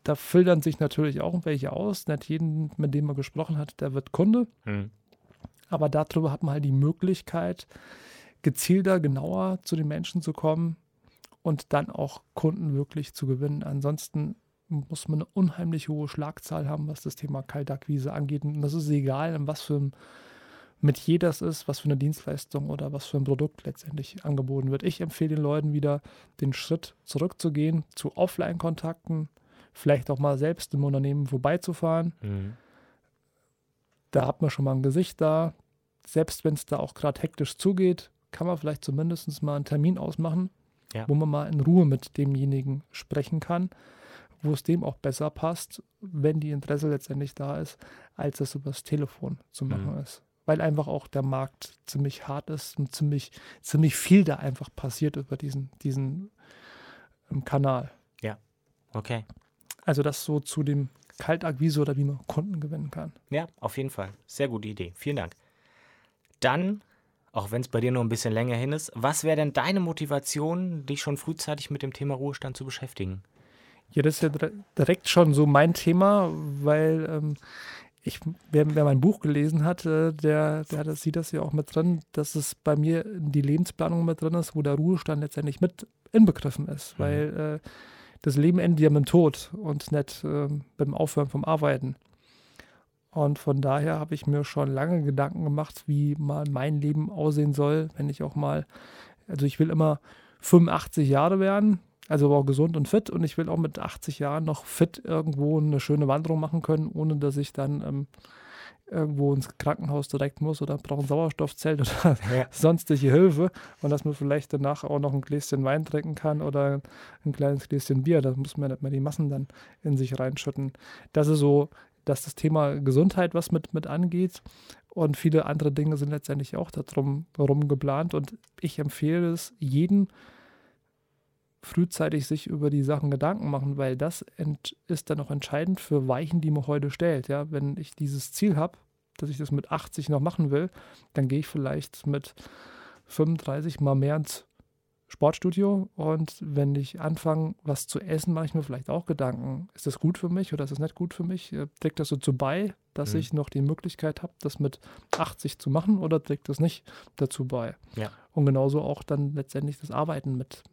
Da filtern sich natürlich auch welche aus. Nicht jeden, mit dem man gesprochen hat, der wird Kunde. Mhm. Aber darüber hat man halt die Möglichkeit, gezielter, genauer zu den Menschen zu kommen und dann auch Kunden wirklich zu gewinnen. Ansonsten muss man eine unheimlich hohe Schlagzahl haben, was das Thema Kaltakquise angeht. Und das ist egal, in was für einem Metier das ist, was für eine Dienstleistung oder was für ein Produkt letztendlich angeboten wird. Ich empfehle den Leuten wieder, den Schritt zurückzugehen zu Offline-Kontakten, vielleicht auch mal selbst im Unternehmen vorbeizufahren. Mhm. Da hat man schon mal ein Gesicht da. Selbst wenn es da auch gerade hektisch zugeht, kann man vielleicht zumindest mal einen Termin ausmachen, ja. wo man mal in Ruhe mit demjenigen sprechen kann, wo es dem auch besser passt, wenn die Interesse letztendlich da ist, als es übers Telefon zu machen mhm. ist. Weil einfach auch der Markt ziemlich hart ist und ziemlich, ziemlich viel da einfach passiert über diesen, diesen ähm, Kanal. Ja, okay. Also das so zu dem Kaltakquise oder wie man Kunden gewinnen kann. Ja, auf jeden Fall. Sehr gute Idee. Vielen Dank. Dann auch wenn es bei dir noch ein bisschen länger hin ist. Was wäre denn deine Motivation, dich schon frühzeitig mit dem Thema Ruhestand zu beschäftigen? Ja, das ist ja direkt schon so mein Thema, weil ähm, ich, wer, wer, mein Buch gelesen hat, der, der hat, sieht das ja auch mit drin, dass es bei mir die Lebensplanung mit drin ist, wo der Ruhestand letztendlich mit inbegriffen ist, mhm. weil äh, das Leben endet ja mit dem Tod und nicht äh, beim Aufhören vom Arbeiten. Und von daher habe ich mir schon lange Gedanken gemacht, wie mal mein Leben aussehen soll, wenn ich auch mal, also ich will immer 85 Jahre werden, also aber auch gesund und fit und ich will auch mit 80 Jahren noch fit irgendwo eine schöne Wanderung machen können, ohne dass ich dann ähm, irgendwo ins Krankenhaus direkt muss oder brauche ein Sauerstoffzelt oder ja. sonstige Hilfe und dass man vielleicht danach auch noch ein Gläschen Wein trinken kann oder ein kleines Gläschen Bier. Da muss man nicht mehr die Massen dann in sich reinschütten. Das ist so dass das Thema Gesundheit was mit, mit angeht. Und viele andere Dinge sind letztendlich auch darum herum geplant. Und ich empfehle es jedem, frühzeitig sich über die Sachen Gedanken machen, weil das ist dann auch entscheidend für Weichen, die man heute stellt. Ja, wenn ich dieses Ziel habe, dass ich das mit 80 noch machen will, dann gehe ich vielleicht mit 35 mal mehr ins Sportstudio und wenn ich anfange, was zu essen, mache ich mir vielleicht auch Gedanken. Ist das gut für mich oder ist das nicht gut für mich? Äh, trägt das dazu bei, dass mhm. ich noch die Möglichkeit habe, das mit 80 zu machen oder trägt das nicht dazu bei? Ja. Und genauso auch dann letztendlich das Arbeiten mit,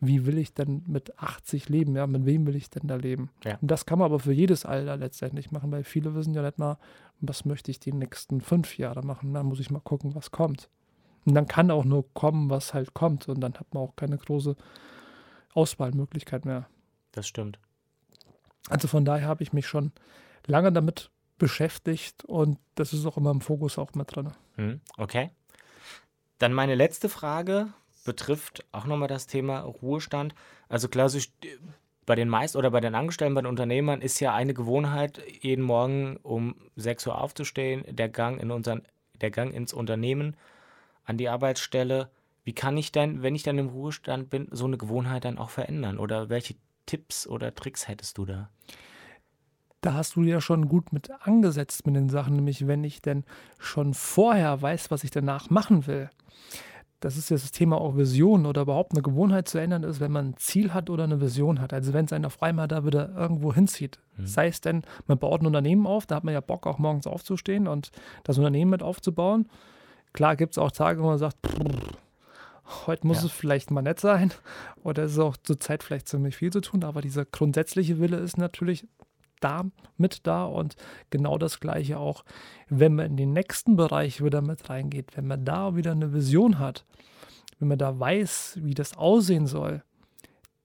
wie will ich denn mit 80 leben? Ja, mit wem will ich denn da leben? Ja. Und das kann man aber für jedes Alter letztendlich machen, weil viele wissen ja nicht mal, was möchte ich die nächsten fünf Jahre machen. Da muss ich mal gucken, was kommt. Und dann kann auch nur kommen, was halt kommt. Und dann hat man auch keine große Auswahlmöglichkeit mehr. Das stimmt. Also von daher habe ich mich schon lange damit beschäftigt und das ist auch immer im Fokus auch mit drin. Hm, okay. Dann meine letzte Frage betrifft auch nochmal das Thema Ruhestand. Also klassisch bei den meisten oder bei den Angestellten, bei den Unternehmern ist ja eine Gewohnheit, jeden Morgen um 6 Uhr aufzustehen, der Gang in unseren, der Gang ins Unternehmen an die Arbeitsstelle. Wie kann ich denn, wenn ich dann im Ruhestand bin, so eine Gewohnheit dann auch verändern? Oder welche Tipps oder Tricks hättest du da? Da hast du ja schon gut mit angesetzt mit den Sachen, nämlich wenn ich denn schon vorher weiß, was ich danach machen will. Das ist ja das Thema auch Vision oder überhaupt eine Gewohnheit zu ändern ist, wenn man ein Ziel hat oder eine Vision hat. Also wenn es einen auf einmal da wieder irgendwo hinzieht. Mhm. Sei es denn, man baut ein Unternehmen auf, da hat man ja Bock auch morgens aufzustehen und das Unternehmen mit aufzubauen. Klar gibt es auch Tage, wo man sagt, heute muss ja. es vielleicht mal nett sein oder es ist auch zur Zeit vielleicht ziemlich viel zu tun, aber dieser grundsätzliche Wille ist natürlich da mit da und genau das gleiche auch, wenn man in den nächsten Bereich wieder mit reingeht, wenn man da wieder eine Vision hat, wenn man da weiß, wie das aussehen soll,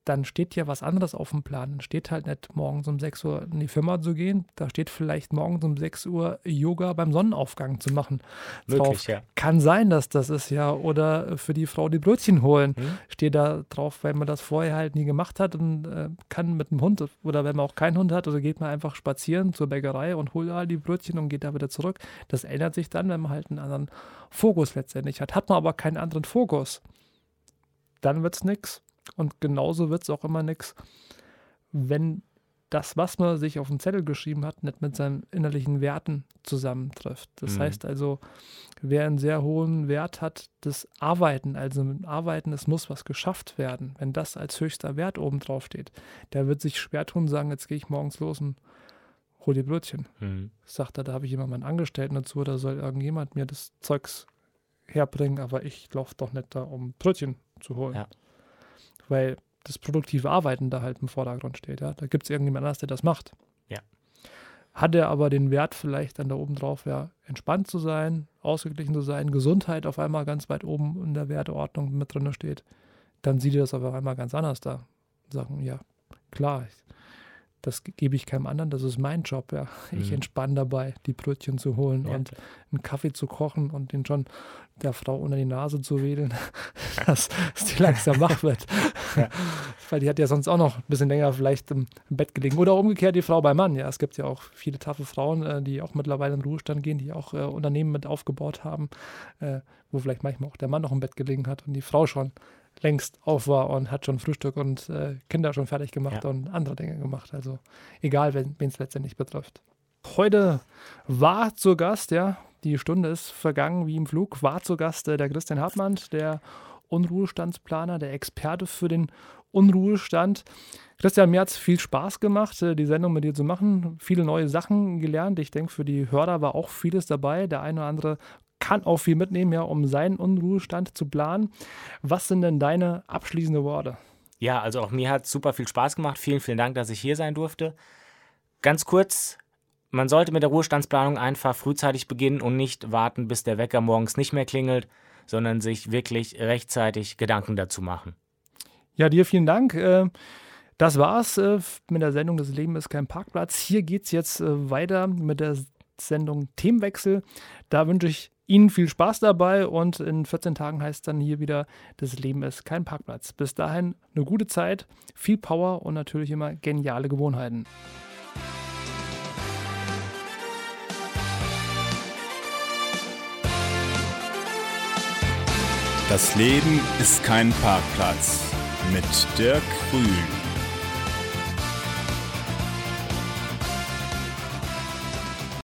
dann steht ja was anderes auf dem Plan. Dann steht halt nicht morgens um 6 Uhr in die Firma zu gehen. Da steht vielleicht morgens um 6 Uhr Yoga beim Sonnenaufgang zu machen. Möglich, ja. Kann sein, dass das ist, ja. Oder für die Frau die Brötchen holen. Hm. Steht da drauf, weil man das vorher halt nie gemacht hat und äh, kann mit dem Hund oder wenn man auch keinen Hund hat, also geht man einfach spazieren zur Bäckerei und holt da die Brötchen und geht da wieder zurück. Das ändert sich dann, wenn man halt einen anderen Fokus letztendlich hat. Hat man aber keinen anderen Fokus, dann wird es nichts Und genauso wird es auch immer nichts, wenn das, was man sich auf den Zettel geschrieben hat, nicht mit seinen innerlichen Werten zusammentrifft. Das mhm. heißt also, wer einen sehr hohen Wert hat, das Arbeiten, also mit Arbeiten, es muss was geschafft werden, wenn das als höchster Wert oben drauf steht, der wird sich schwer tun, sagen, jetzt gehe ich morgens los und hol die Brötchen. Mhm. Sagt er, da habe ich immer meinen Angestellten dazu, da soll irgendjemand mir das Zeugs herbringen, aber ich laufe doch nicht da, um Brötchen zu holen. Ja. Weil das produktive Arbeiten da halt im Vordergrund steht. Ja? Da gibt es irgendjemand anders, der das macht. Ja. Hat er aber den Wert vielleicht dann da oben drauf, ja, entspannt zu sein, ausgeglichen zu sein, Gesundheit auf einmal ganz weit oben in der Werteordnung mit drin steht, dann sieht er das auf einmal ganz anders da. Sagen, ja, klar, ich, das gebe ich keinem anderen, das ist mein Job, ja. Ich mhm. entspanne dabei, die Brötchen zu holen ja. und einen Kaffee zu kochen und den schon der Frau unter die Nase zu wedeln, dass, dass die langsam wach wird. Ja. Weil die hat ja sonst auch noch ein bisschen länger vielleicht im, Bett gelegen. Oder umgekehrt die Frau beim Mann. Ja, es gibt ja auch viele taffe Frauen, äh, die auch mittlerweile in den Ruhestand gehen, die auch äh, Unternehmen mit aufgebaut haben, äh, wo vielleicht manchmal auch der Mann noch im Bett gelegen hat und die Frau schon längst auf war und hat schon Frühstück und äh, Kinder schon fertig gemacht ja. und andere Dinge gemacht. Also egal, wen es letztendlich betrifft. Heute war zu Gast, ja, die Stunde ist vergangen wie im Flug, war zu Gast äh, der Christian Hartmann, der Unruhestandsplaner, der Experte für den Unruhestand. Christian, mir hat es viel Spaß gemacht, äh, die Sendung mit dir zu machen. Viele neue Sachen gelernt. Ich denke, für die Hörer war auch vieles dabei. Der eine oder andere kann auch viel mitnehmen, ja, um seinen Unruhestand zu planen. Was sind denn deine abschließenden Worte? Ja, also auch mir hat super viel Spaß gemacht. Vielen, vielen Dank, dass ich hier sein durfte. Ganz kurz, man sollte mit der Ruhestandsplanung einfach frühzeitig beginnen und nicht warten, bis der Wecker morgens nicht mehr klingelt, sondern sich wirklich rechtzeitig Gedanken dazu machen. Ja, dir vielen Dank. Äh, das war's äh, mit der Sendung Das Leben ist kein Parkplatz. Hier geht es jetzt äh, weiter mit der Sendung Themenwechsel. Da wünsche ich Ihnen viel Spaß dabei und in 14 Tagen heißt dann hier wieder, das Leben ist kein Parkplatz. Bis dahin eine gute Zeit, viel Power und natürlich immer geniale Gewohnheiten. Das Leben ist kein Parkplatz mit Dirk Grün.